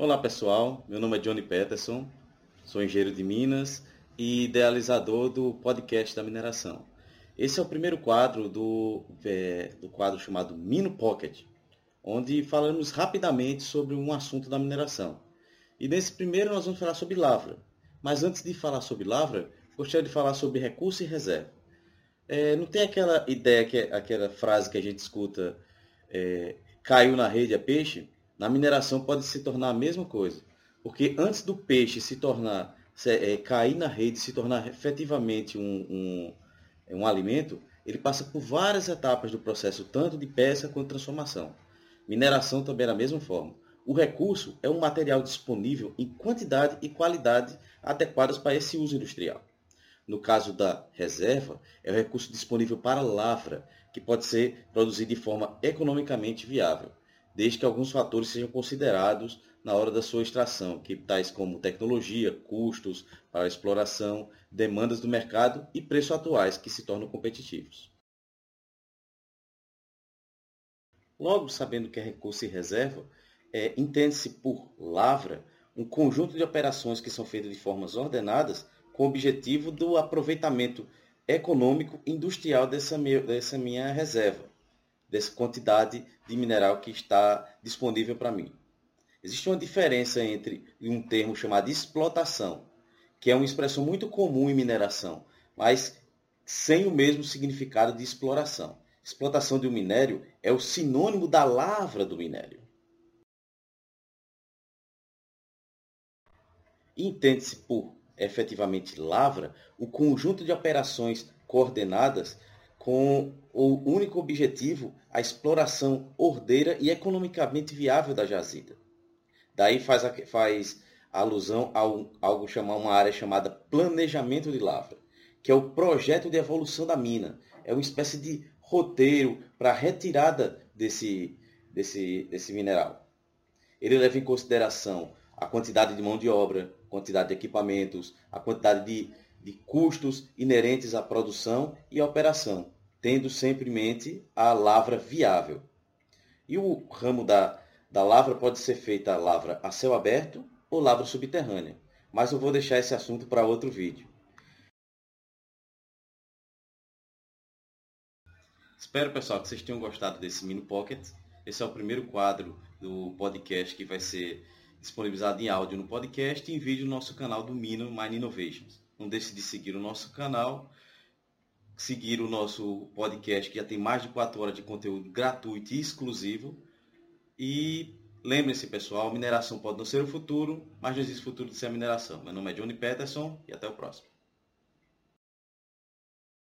Olá pessoal, meu nome é Johnny Peterson, sou engenheiro de Minas e idealizador do podcast da mineração. Esse é o primeiro quadro do, é, do quadro chamado Mino Pocket, onde falamos rapidamente sobre um assunto da mineração. E nesse primeiro nós vamos falar sobre lavra. Mas antes de falar sobre lavra, gostaria de falar sobre recurso e reserva. É, não tem aquela ideia, que, aquela frase que a gente escuta, é, caiu na rede é peixe? Na mineração pode se tornar a mesma coisa. Porque antes do peixe se tornar, é, cair na rede, se tornar efetivamente um, um, um alimento, ele passa por várias etapas do processo, tanto de pesca quanto de transformação. Mineração também é da mesma forma. O recurso é um material disponível em quantidade e qualidade adequadas para esse uso industrial. No caso da reserva, é o recurso disponível para lavra, que pode ser produzido de forma economicamente viável desde que alguns fatores sejam considerados na hora da sua extração, que tais como tecnologia, custos para a exploração, demandas do mercado e preços atuais que se tornam competitivos. Logo, sabendo que é recurso e reserva, é, entende-se por lavra um conjunto de operações que são feitas de formas ordenadas com o objetivo do aproveitamento econômico industrial dessa, meu, dessa minha reserva dessa quantidade de mineral que está disponível para mim. Existe uma diferença entre um termo chamado explotação, que é uma expressão muito comum em mineração, mas sem o mesmo significado de exploração. Explotação de um minério é o sinônimo da lavra do minério. Entende-se por efetivamente lavra o conjunto de operações coordenadas com o único objetivo a exploração ordeira e economicamente viável da jazida. Daí faz, a, faz alusão a um, algo chamar uma área chamada planejamento de lavra, que é o projeto de evolução da mina. É uma espécie de roteiro para a retirada desse, desse, desse mineral. Ele leva em consideração a quantidade de mão de obra, quantidade de equipamentos, a quantidade de de custos inerentes à produção e à operação, tendo sempre em mente a lavra viável. E o ramo da, da lavra pode ser feita lavra a céu aberto ou lavra subterrânea, mas eu vou deixar esse assunto para outro vídeo. Espero, pessoal, que vocês tenham gostado desse Mini Pocket. Esse é o primeiro quadro do podcast que vai ser disponibilizado em áudio no podcast e em vídeo no nosso canal do Mino Mine Innovations. Não deixe de seguir o nosso canal, seguir o nosso podcast, que já tem mais de 4 horas de conteúdo gratuito e exclusivo. E lembrem-se, pessoal, mineração pode não ser o futuro, mas não existe futuro de ser a mineração. Meu nome é Johnny Peterson e até o próximo.